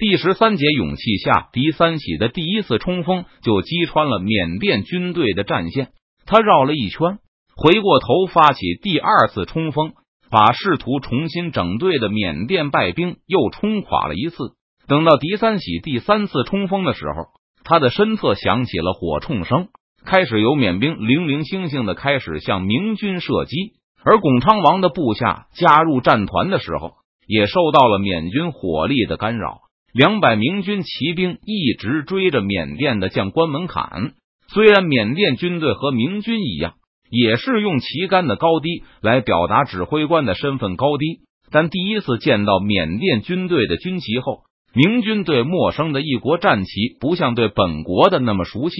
第十三节勇气下，狄三喜的第一次冲锋就击穿了缅甸军队的战线。他绕了一圈，回过头发起第二次冲锋，把试图重新整队的缅甸败兵又冲垮了一次。等到狄三喜第三次冲锋的时候，他的身侧响起了火铳声，开始有缅兵零零星星的开始向明军射击。而巩昌王的部下加入战团的时候，也受到了缅军火力的干扰。两百明军骑兵一直追着缅甸的将官门砍。虽然缅甸军队和明军一样，也是用旗杆的高低来表达指挥官的身份高低，但第一次见到缅甸军队的军旗后，明军对陌生的一国战旗不像对本国的那么熟悉，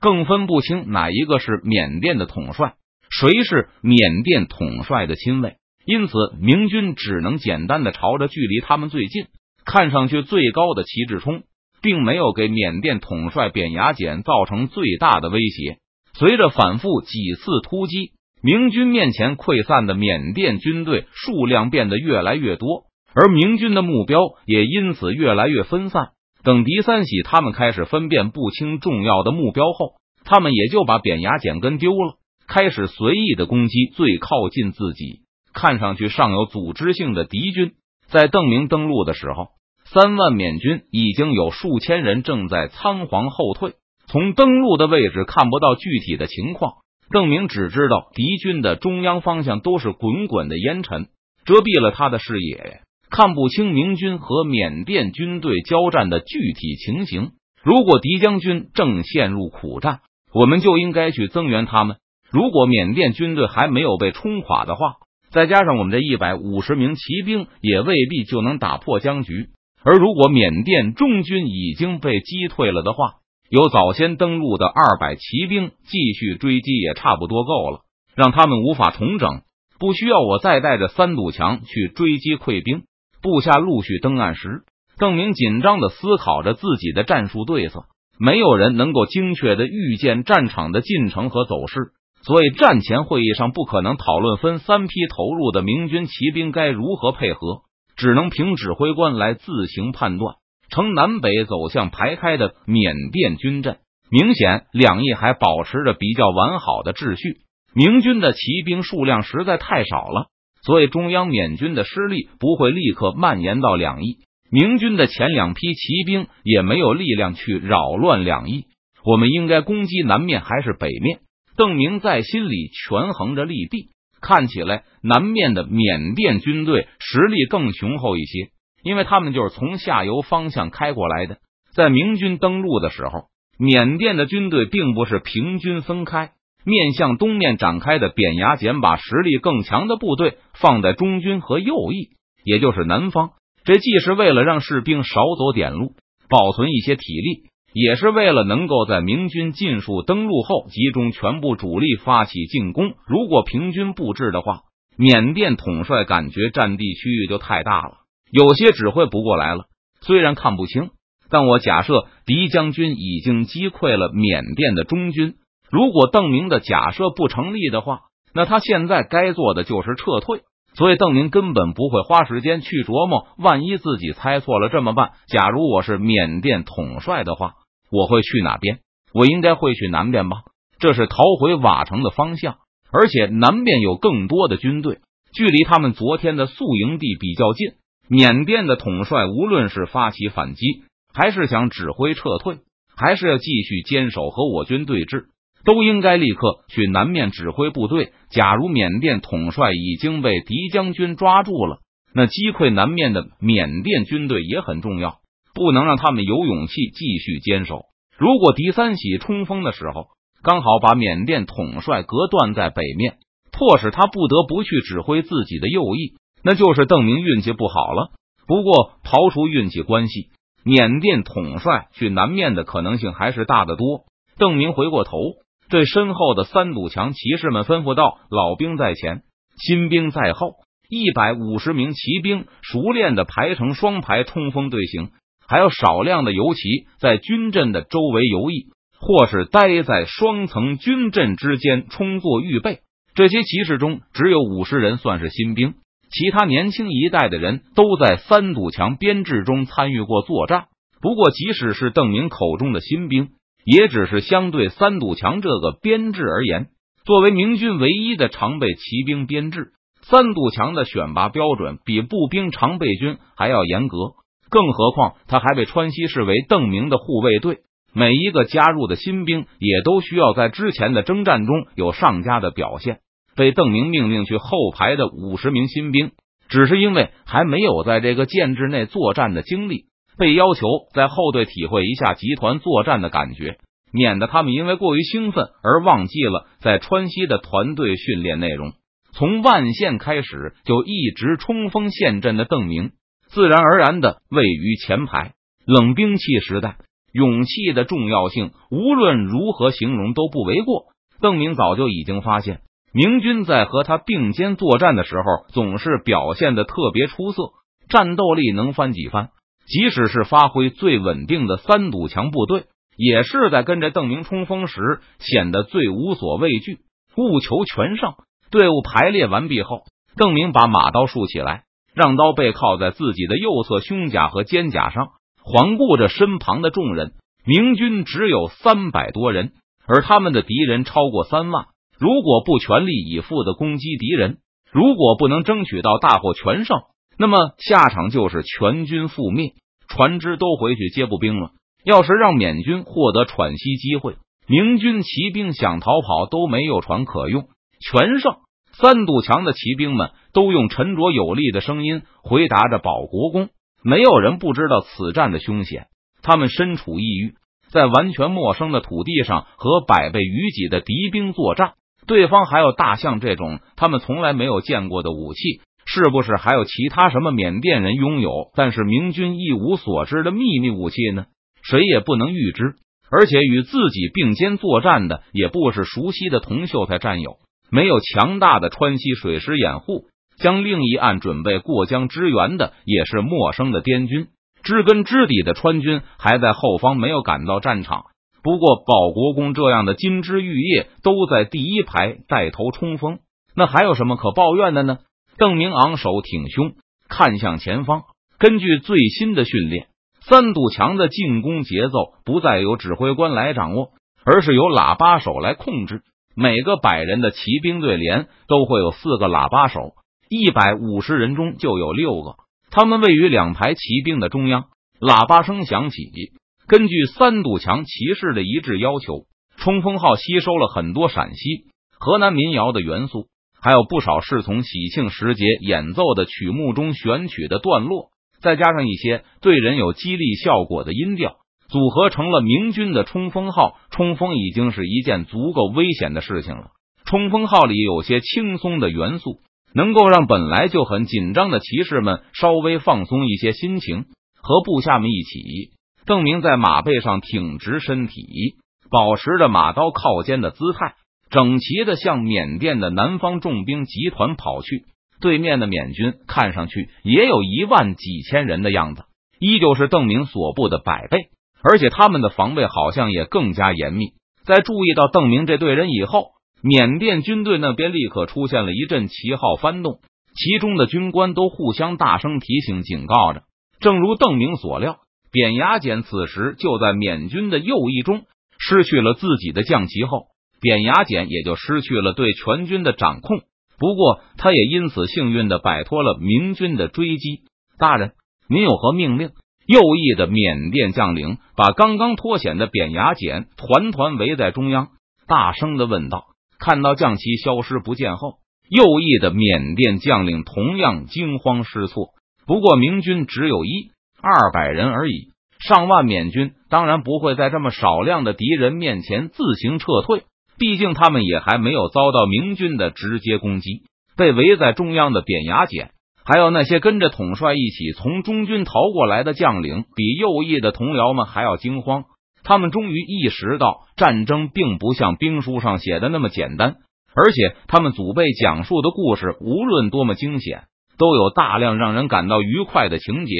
更分不清哪一个是缅甸的统帅，谁是缅甸统帅的亲卫。因此，明军只能简单的朝着距离他们最近。看上去最高的旗帜冲，并没有给缅甸统帅扁牙简造成最大的威胁。随着反复几次突击，明军面前溃散的缅甸军队数量变得越来越多，而明军的目标也因此越来越分散。等狄三喜他们开始分辨不清重要的目标后，他们也就把扁牙简跟丢了，开始随意的攻击最靠近自己、看上去尚有组织性的敌军。在邓明登陆的时候，三万缅军已经有数千人正在仓皇后退。从登陆的位置看不到具体的情况，邓明只知道敌军的中央方向都是滚滚的烟尘，遮蔽了他的视野，看不清明军和缅甸军队交战的具体情形。如果敌将军正陷入苦战，我们就应该去增援他们。如果缅甸军队还没有被冲垮的话。再加上我们这一百五十名骑兵，也未必就能打破僵局。而如果缅甸中军已经被击退了的话，有早先登陆的二百骑兵继续追击也差不多够了，让他们无法重整。不需要我再带着三堵墙去追击溃兵。部下陆续登岸时，邓明紧张的思考着自己的战术对策。没有人能够精确的预见战场的进程和走势。所以，战前会议上不可能讨论分三批投入的明军骑兵该如何配合，只能凭指挥官来自行判断。呈南北走向排开的缅甸军阵，明显两翼还保持着比较完好的秩序。明军的骑兵数量实在太少了，所以中央缅军的失利不会立刻蔓延到两翼。明军的前两批骑兵也没有力量去扰乱两翼。我们应该攻击南面还是北面？邓明在心里权衡着利弊，看起来南面的缅甸军队实力更雄厚一些，因为他们就是从下游方向开过来的。在明军登陆的时候，缅甸的军队并不是平均分开，面向东面展开的扁牙简把实力更强的部队放在中军和右翼，也就是南方。这既是为了让士兵少走点路，保存一些体力。也是为了能够在明军尽数登陆后，集中全部主力发起进攻。如果平均布置的话，缅甸统帅感觉占地区域就太大了，有些指挥不过来了。虽然看不清，但我假设狄将军已经击溃了缅甸的中军。如果邓明的假设不成立的话，那他现在该做的就是撤退。所以邓明根本不会花时间去琢磨，万一自己猜错了这么办？假如我是缅甸统帅的话。我会去哪边？我应该会去南边吧？这是逃回瓦城的方向，而且南边有更多的军队，距离他们昨天的宿营地比较近。缅甸的统帅无论是发起反击，还是想指挥撤退，还是要继续坚守和我军对峙，都应该立刻去南面指挥部队。假如缅甸统帅已经被敌将军抓住了，那击溃南面的缅甸军队也很重要。不能让他们有勇气继续坚守。如果狄三喜冲锋的时候刚好把缅甸统帅隔断在北面，迫使他不得不去指挥自己的右翼，那就是邓明运气不好了。不过刨除运气关系，缅甸统帅去南面的可能性还是大得多。邓明回过头，对身后的三堵墙骑士们吩咐道：“老兵在前，新兵在后，一百五十名骑兵熟练的排成双排冲锋队形。”还有少量的游骑在军阵的周围游弋，或是待在双层军阵之间充作预备。这些骑士中，只有五十人算是新兵，其他年轻一代的人都在三堵墙编制中参与过作战。不过，即使是邓明口中的新兵，也只是相对三堵墙这个编制而言。作为明军唯一的常备骑兵编制，三堵墙的选拔标准比步兵常备军还要严格。更何况，他还被川西视为邓明的护卫队。每一个加入的新兵也都需要在之前的征战中有上佳的表现。被邓明命令去后排的五十名新兵，只是因为还没有在这个建制内作战的经历，被要求在后队体会一下集团作战的感觉，免得他们因为过于兴奋而忘记了在川西的团队训练内容。从万县开始就一直冲锋陷阵的邓明，自然而然的位于前排。冷兵器时代。勇气的重要性，无论如何形容都不为过。邓明早就已经发现，明军在和他并肩作战的时候，总是表现的特别出色，战斗力能翻几番。即使是发挥最稳定的三堵墙部队，也是在跟着邓明冲锋时显得最无所畏惧，务求全胜。队伍排列完毕后，邓明把马刀竖起来，让刀背靠在自己的右侧胸甲和肩甲上。环顾着身旁的众人，明军只有三百多人，而他们的敌人超过三万。如果不全力以赴的攻击敌人，如果不能争取到大获全胜，那么下场就是全军覆灭，船只都回去接步兵了。要是让缅军获得喘息机会，明军骑兵想逃跑都没有船可用。全胜，三堵墙的骑兵们都用沉着有力的声音回答着保国公。没有人不知道此战的凶险。他们身处异域，在完全陌生的土地上和百倍于己的敌兵作战，对方还有大象这种他们从来没有见过的武器，是不是还有其他什么缅甸人拥有但是明军一无所知的秘密武器呢？谁也不能预知。而且与自己并肩作战的也不是熟悉的同秀才战友，没有强大的川西水师掩护。将另一岸准备过江支援的也是陌生的滇军，知根知底的川军还在后方没有赶到战场。不过保国公这样的金枝玉叶都在第一排带头冲锋，那还有什么可抱怨的呢？邓明昂首挺胸，看向前方。根据最新的训练，三堵墙的进攻节奏不再由指挥官来掌握，而是由喇叭手来控制。每个百人的骑兵队连都会有四个喇叭手。一百五十人中就有六个，他们位于两排骑兵的中央。喇叭声响起，根据三堵墙骑士的一致要求，冲锋号吸收了很多陕西、河南民谣的元素，还有不少是从喜庆时节演奏的曲目中选取的段落，再加上一些对人有激励效果的音调，组合成了明军的冲锋号。冲锋已经是一件足够危险的事情了。冲锋号里有些轻松的元素。能够让本来就很紧张的骑士们稍微放松一些心情，和部下们一起。邓明在马背上挺直身体，保持着马刀靠肩的姿态，整齐的向缅甸的南方重兵集团跑去。对面的缅军看上去也有一万几千人的样子，依旧是邓明所部的百倍，而且他们的防备好像也更加严密。在注意到邓明这队人以后。缅甸军队那边立刻出现了一阵旗号翻动，其中的军官都互相大声提醒、警告着。正如邓明所料，扁牙简此时就在缅军的右翼中失去了自己的将旗后，扁牙简也就失去了对全军的掌控。不过，他也因此幸运的摆脱了明军的追击。大人，您有何命令？右翼的缅甸将领把刚刚脱险的扁牙简团团围在中央，大声的问道。看到将旗消失不见后，右翼的缅甸将领同样惊慌失措。不过明军只有一二百人而已，上万缅军当然不会在这么少量的敌人面前自行撤退。毕竟他们也还没有遭到明军的直接攻击。被围在中央的扁牙简，还有那些跟着统帅一起从中军逃过来的将领，比右翼的同僚们还要惊慌。他们终于意识到，战争并不像兵书上写的那么简单，而且他们祖辈讲述的故事，无论多么惊险，都有大量让人感到愉快的情节。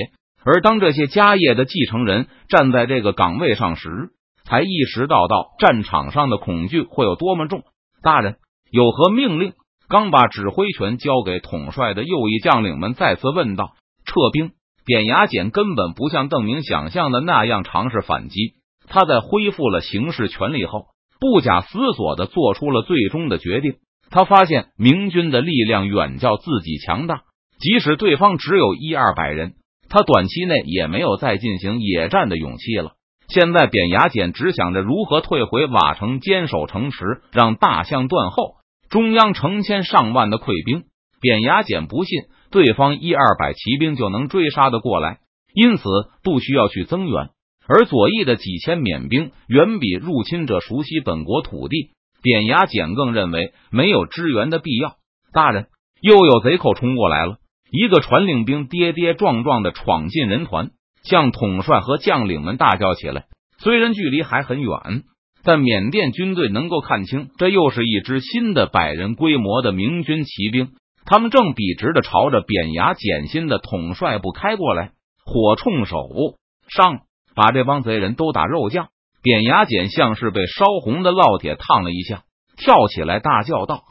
而当这些家业的继承人站在这个岗位上时，才意识到到战场上的恐惧会有多么重。大人有何命令？刚把指挥权交给统帅的右翼将领们再次问道：“撤兵。”扁牙简根本不像邓明想象的那样尝试反击。他在恢复了行使权力后，不假思索的做出了最终的决定。他发现明军的力量远较自己强大，即使对方只有一二百人，他短期内也没有再进行野战的勇气了。现在，扁牙简只想着如何退回瓦城，坚守城池，让大象断后。中央成千上万的溃兵，扁牙简不信对方一二百骑兵就能追杀的过来，因此不需要去增援。而左翼的几千缅兵远比入侵者熟悉本国土地，扁牙简更认为没有支援的必要。大人，又有贼寇冲过来了！一个传令兵跌跌撞撞的闯进人团，向统帅和将领们大叫起来。虽然距离还很远。但缅甸军队能够看清，这又是一支新的百人规模的明军骑兵，他们正笔直的朝着扁牙简新的统帅部开过来，火铳手上，把这帮贼人都打肉酱。扁牙剪像是被烧红的烙铁烫了一下，跳起来大叫道：“